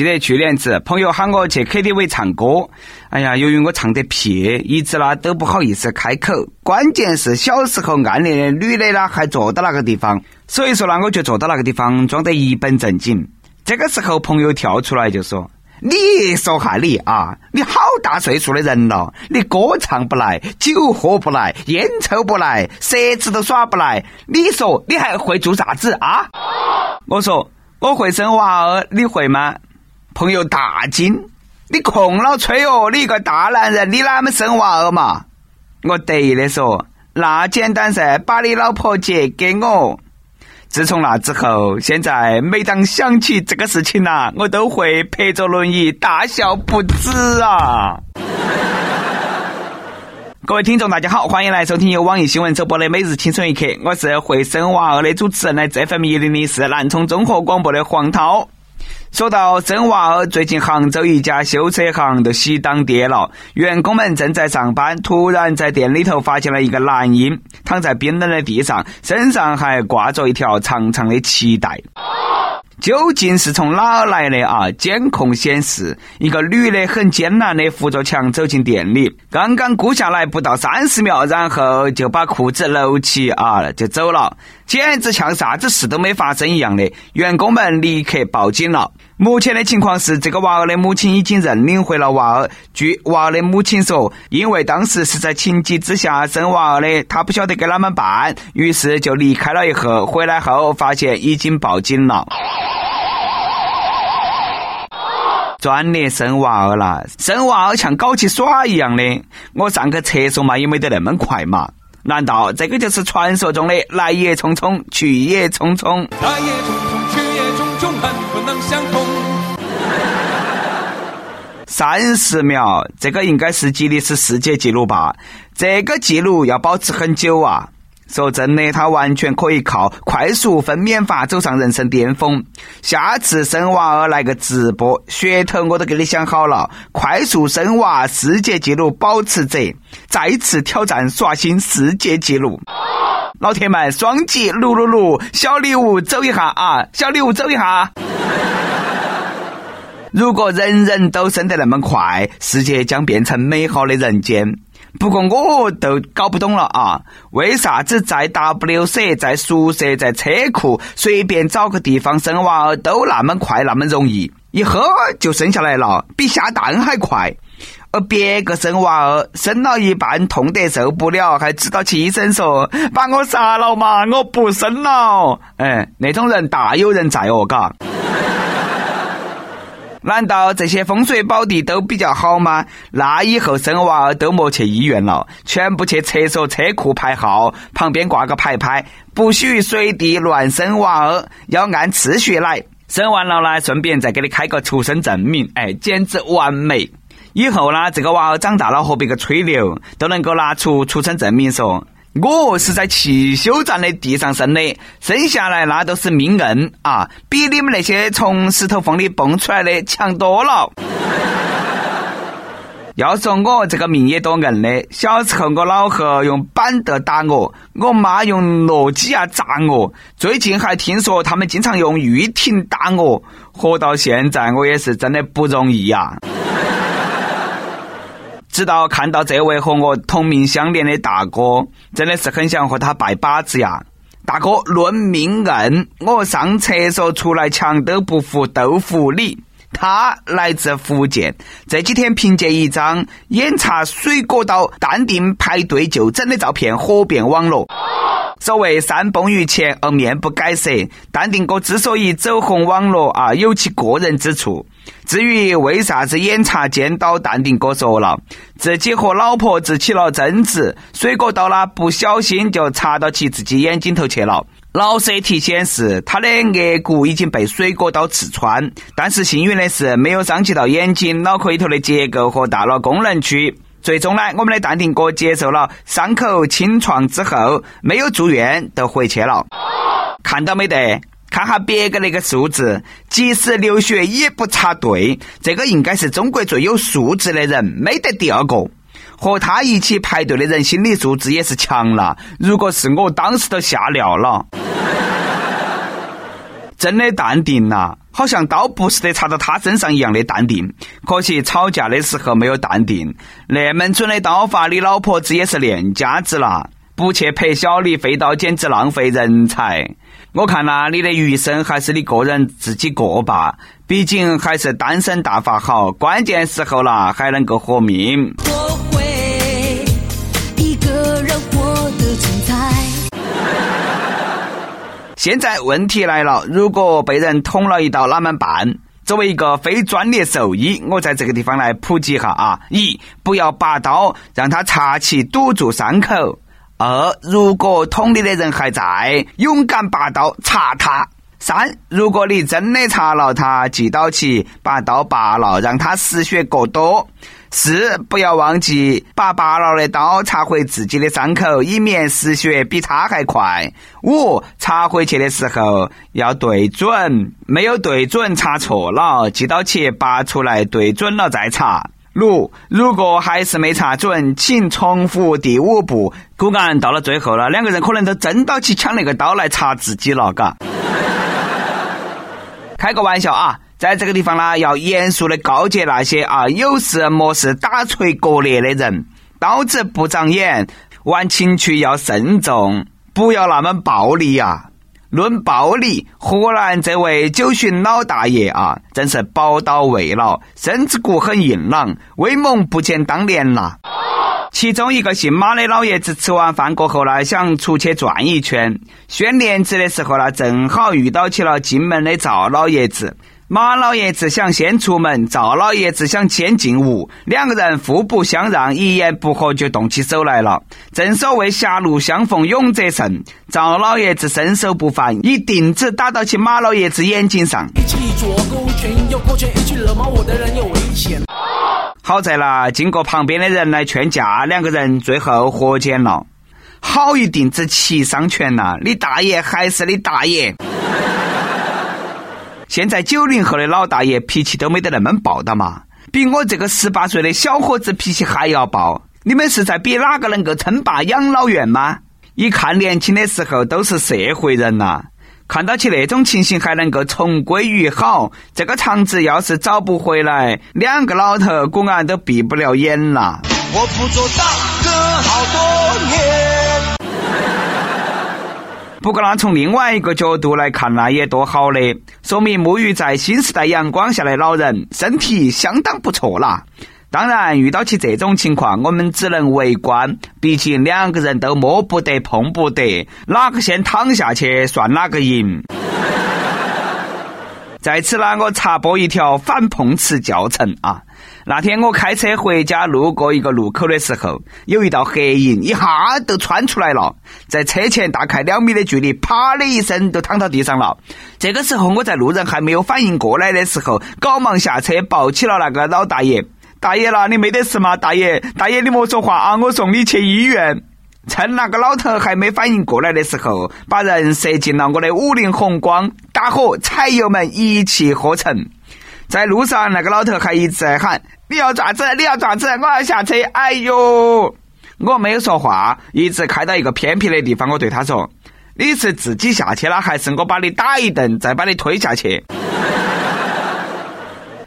记得去年子，朋友喊我去 KTV 唱歌，哎呀，由于我唱得撇，一直啦都不好意思开口。关键是小时候暗恋的女的啦还坐到那个地方，所以说呢，我就坐到那个地方装得一本正经。这个时候，朋友跳出来就说。你说下你啊，你好大岁数的人了，你歌唱不来，酒喝不来，烟抽不来，舌子都耍不来，你说你还会做啥子啊？我说我会生娃儿，你会吗？朋友大惊，你空了吹哦，你一个大男人，你哪么生娃儿嘛？我得意的说，那简单噻，把你老婆借给我。自从那之后，现在每当想起这个事情呐，我都会拍着轮椅大笑不止啊！各位听众，大家好，欢迎来收听由网易新闻首播的《每日轻松一刻》，我是会生娃儿的主持人，来自 FM 一零零四南充综合广播的黄涛。说到生娃儿，最近杭州一家修车行都喜当爹了。员工们正在上班，突然在店里头发现了一个男婴躺在冰冷的地上，身上还挂着一条长长的脐带。究竟是从哪儿来的啊？监控显示，一个女的很艰难的扶着墙走进店里，刚刚估下来不到三十秒，然后就把裤子搂起啊就走了，简直像啥子事都没发生一样的。员工们立刻报警了。目前的情况是，这个娃儿的母亲已经认领回了娃儿。据娃儿的母亲说，因为当时是在情急之下生娃儿的，她不晓得该啷么办，于是就离开了以后，回来后发现已经报警了。专业生娃儿了，生娃儿像搞起耍一样的。我上个厕所嘛，也没得那么快嘛。难道这个就是传说中的来也匆匆，去也匆匆？来也匆匆，去也匆匆，恨不能相。三十秒，这个应该是吉尼斯世界纪录吧？这个记录要保持很久啊。说真的，他完全可以靠快速分娩法走上人生巅峰。下次生娃儿来个直播，噱头我都给你想好了。快速生娃世界纪录保持者再次挑战刷新世界纪录。老铁们，双击六六六，小礼物走一下啊！小礼物走一下。如果人人都生得那么快，世界将变成美好的人间。不过我都搞不懂了啊，为啥子在 WC、在宿舍、在车库随便找个地方生娃儿都那么快那么容易，一喝就生下来了，比下蛋还快。而别个生娃儿生了一半痛得受不了，还知道起身说把我杀了嘛，我不生了。哎，那种人大有人在哦，嘎。难道这些风水宝地都比较好吗？那以后生娃儿都莫去医院了，全部去厕所车库排号，旁边挂个牌牌，不许随地乱生娃儿，要按次序来。生完了呢，顺便再给你开个出生证明，哎，简直完美。以后呢，这个娃儿长大了和别个吹牛，都能够拿出出生证明说。我是在汽修站的地上生的，生下来那都是命硬啊，比你们那些从石头缝里蹦出来的强多了。要说我这个命也多硬的，小时候我老贺用板凳打我，我妈用诺基亚砸我，最近还听说他们经常用玉婷打我，活到现在我也是真的不容易呀。直到看到这位和我同命相连的大哥，真的是很想和他拜把子呀！大哥，论命硬，我上厕所出来墙都不服豆腐你。他来自福建，这几天凭借一张眼查水果刀淡定排队就诊的照片火遍网络。所谓山崩于前而面不改色，淡定哥之所以走红网络啊，有其过人之处。至于为啥子眼查见到淡定哥说了，自己和老婆直起了争执，水果刀呢不小心就插到其自己眼睛头去了。脑 CT 显示他的额骨已经被水果刀刺穿，但是幸运的是没有伤及到眼睛、脑壳里头的结构和大脑功能区。最终呢，我们的淡定哥接受了伤口清创之后，没有住院，都回去了。看到没得？看下别个那个数字，即使流血也不插队，这个应该是中国最有素质的人，没得第二个。和他一起排队的人心理素质也是强了。如果是我，当时都吓尿了。真的淡定呐，好像刀不是得插到他身上一样的淡定。可惜吵架的时候没有淡定，那么准的刀法，你老婆子也是练家子啦。不去陪小李飞刀，简直浪费人才。我看呐，你的余生还是你个人自己过吧，毕竟还是单身大法好。关键时候啦，还能够活命。现在问题来了，如果被人捅了一刀，哪么办？作为一个非专业兽医，我在这个地方来普及一下啊：一，不要拔刀，让他插起堵住伤口。二，如果捅你的人还在，勇敢拔刀插他。三，如果你真的插了他，记到起把刀拔了，让他失血过多。四，不要忘记把拔了的刀插回自己的伤口，以免失血比他还快。五，插回去的时候要对准，没有对准插错了，记到起拔出来对准了再插。六，如果还是没查准，请重复第五步。果然到了最后了，两个人可能都争到去抢那个刀来插自己了，嘎。开个玩笑啊，在这个地方呢，要严肃的告诫那些啊有事没事打锤割裂的人，刀子不长眼，玩情趣要慎重，不要那么暴力呀。论暴力，河南这位九旬老大爷啊，真是宝刀未老，身子骨很硬朗，威猛不减当年呐。其中一个姓马的老爷子吃完饭过后呢，想出去转一圈，选帘子的时候呢，正好遇到起了进门的赵老爷子。马老爷子想先出门，赵老爷子想先进屋，两个人互不相让，一言不合就动起手来了。正所谓狭路相逢勇者胜，赵老爷子身手不凡，一钉子打到起马老爷子眼睛上。好在啦，经过旁边的人来劝架，两个人最后和解了。好一钉子齐伤拳呐！你大爷还是你大爷！现在九零后的老大爷脾气都没得那么暴的嘛，比我这个十八岁的小伙子脾气还要暴。你们是在比哪个能够称霸养老院吗？一看年轻的时候都是社会人呐，看到起那种情形还能够重归于好，这个肠子要是找不回来，两个老头果然都闭不了眼了。我不做大哥好多年。不过，呢从另外一个角度来看，呢也多好的，说明沐浴在新时代阳光下的老人身体相当不错啦。当然，遇到起这种情况，我们只能围观，毕竟两个人都摸不得、碰不得，哪个先躺下去算哪个赢。在此呢，我插播一条反碰瓷教程啊。那天我开车回家，路过一个路口的时候，有一道黑影一下都窜出来了，在车前大概两米的距离，啪的一声都躺到地上了。这个时候，我在路人还没有反应过来的时候，赶忙下车抱起了那个老大爷。大爷啦，你没得事吗？大爷，大爷，你莫说话啊，我送你去医院。趁那个老头还没反应过来的时候，把人射进了我的五菱宏光，打火踩油门一气呵成。在路上，那个老头还一直在喊：“你要爪子，你要爪子，我要下车。”哎呦，我没有说话，一直开到一个偏僻的地方。我对他说：“你是自己下去了，还是我把你打一顿，再把你推下去？”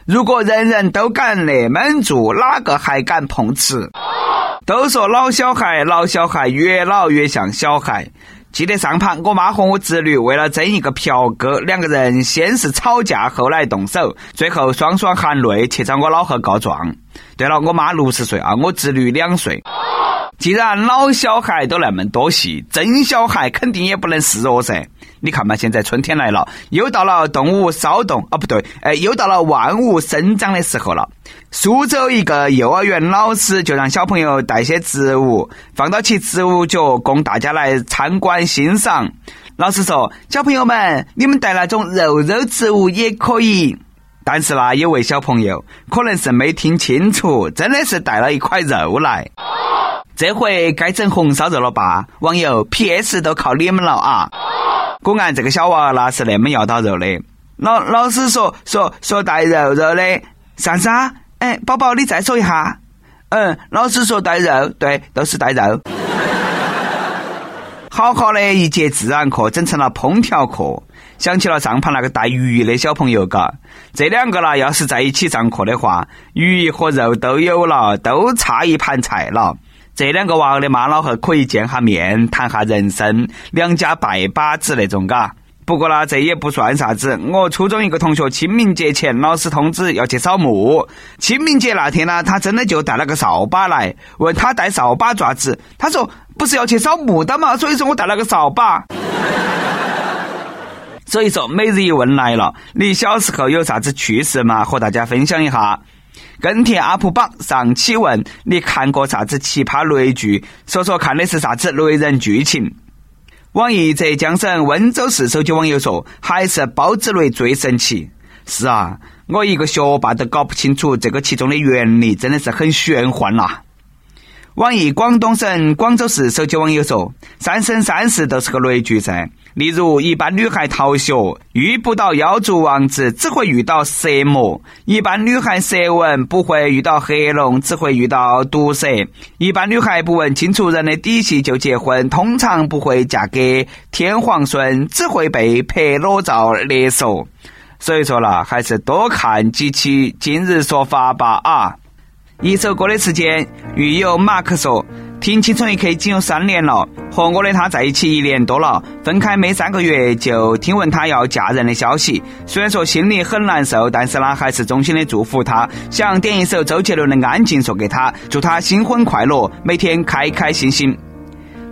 如果人人都敢那么做，哪个还敢碰瓷？都说老小孩，老小孩越老越像小孩。记得上盘，我妈和我侄女为了争一个嫖哥，两个人先是吵架，后来动手，最后双双含泪去找我老贺告状。对了，我妈六十岁啊，我侄女两岁。既然老小孩都那么多戏，真小孩肯定也不能示弱噻。你看嘛，现在春天来了，又到了动物骚动啊，不对，哎，又到了万物生长的时候了。苏州一个幼儿园老师就让小朋友带些植物放到其植物角，供大家来参观欣赏。老师说：“小朋友们，你们带那种肉肉植物也可以。”但是呢，有位小朋友可能是没听清楚，真的是带了一块肉来。这回该整红烧肉了吧？网友 P.S. 都靠你们了啊！果然这个小娃那是那么要到肉的。老老师说说说带肉肉的啥子啊？哎，宝宝你再说一下。嗯，老师说带肉，对，都是带肉。好好的一节自然课整成了烹调课。想起了上盘那个带鱼的小朋友，嘎，这两个啦，要是在一起上课的话，鱼和肉都有了，都差一盘菜了。这两个娃儿的妈老汉可以见下面，谈下人生，两家拜把子那种，嘎。不过呢，这也不算啥子。我初中一个同学清明节前，老师通知要去扫墓。清明节那天呢，他真的就带了个扫把来，问他带扫把爪子。他说不是要去扫墓的嘛，所以说我带了个扫把。所以说每日一问来了，你小时候有啥子趣事嘛？和大家分享一下。跟帖 UP 榜上期问你看过啥子奇葩雷剧？说说看的是啥子雷人剧情？网易浙江省温州市手机网友说：“还是包子雷最神奇。”是啊，我一个学霸都搞不清楚这个其中的原理，真的是很玄幻呐。网易广东省广州市手机网友说：“三生三世都是个雷剧噻。”例如，一般女孩逃学遇不到妖族王子，只会遇到蛇魔；一般女孩舌吻不会遇到黑龙，只会遇到毒蛇；一般女孩不问清楚人的底细就结婚，通常不会嫁给天皇孙，只会被拍裸照勒索。所以说了，还是多看几期今日说法吧啊！一首歌的时间，狱友马克说。听青春一刻已经有三年了，和我的他在一起一年多了，分开没三个月就听闻他要嫁人的消息。虽然说心里很难受，但是呢，还是衷心的祝福他。想点一首周杰伦的《安静》送给他，祝他新婚快乐，每天开开心心。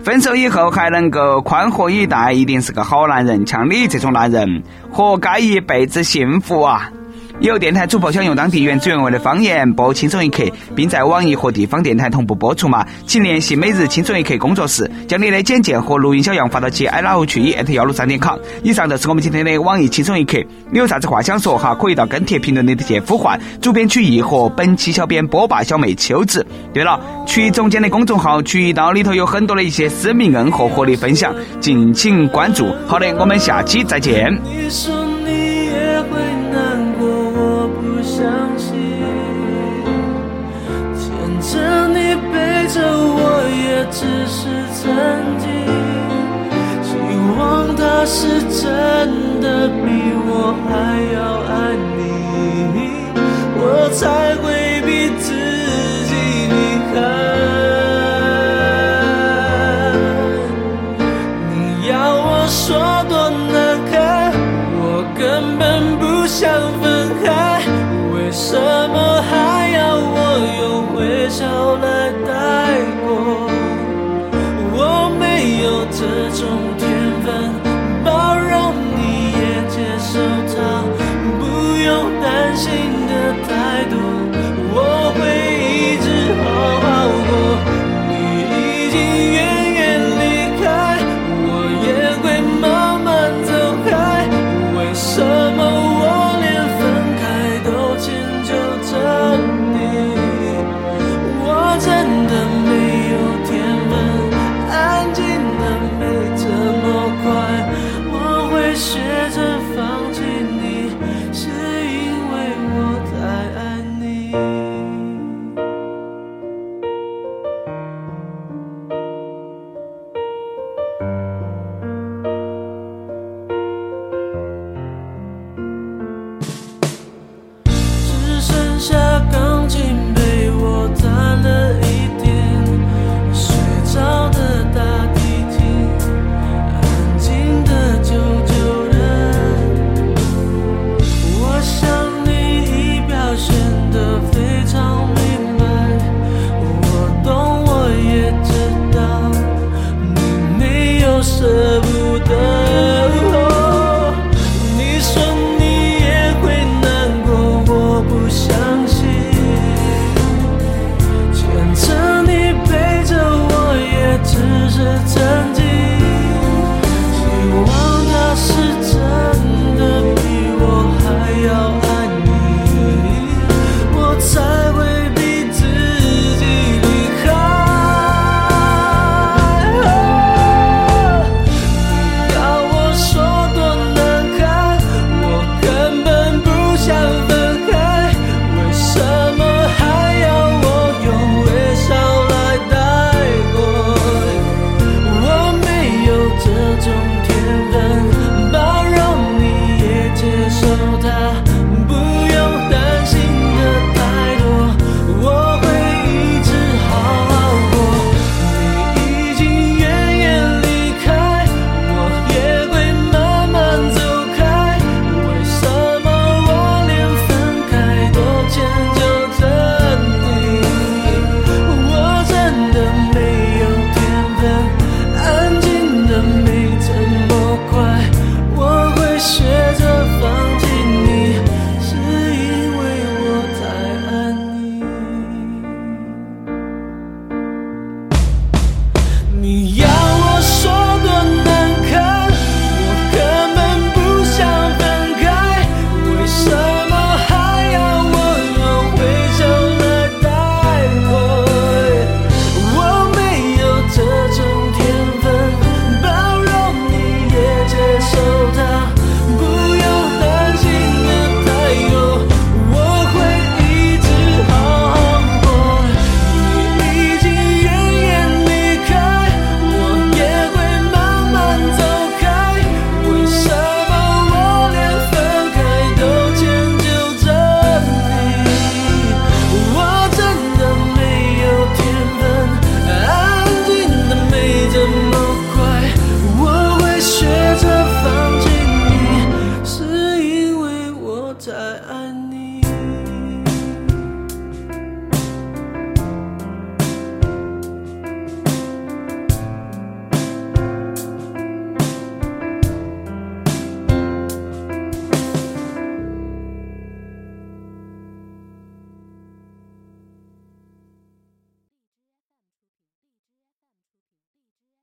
分手以后还能够宽和以待，一定是个好男人。像你这种男人，活该一辈子幸福啊！有电台主播想用当地原汁原味的方言播《轻松一刻》，并在网易和地方电台同步播出吗？请联系每日《轻松一刻》工作室，将你的简介和录音小样发到其 i love 曲艺 at 幺六三点 com。以上就是我们今天的网易《轻松一刻》，你有啥子话想说哈？可以到跟帖评论里头去呼唤主编曲艺和本期小编波霸小妹秋子。对了，曲艺总监的公众号“曲艺刀”里头有很多的一些私密硬货和你分享，敬请关注。好的，我们下期再见。相信牵着你陪着我也只是曾经希望他是真的比我还要爱你。我才会逼自己离开。你要我说多难堪我根本不想分。怎么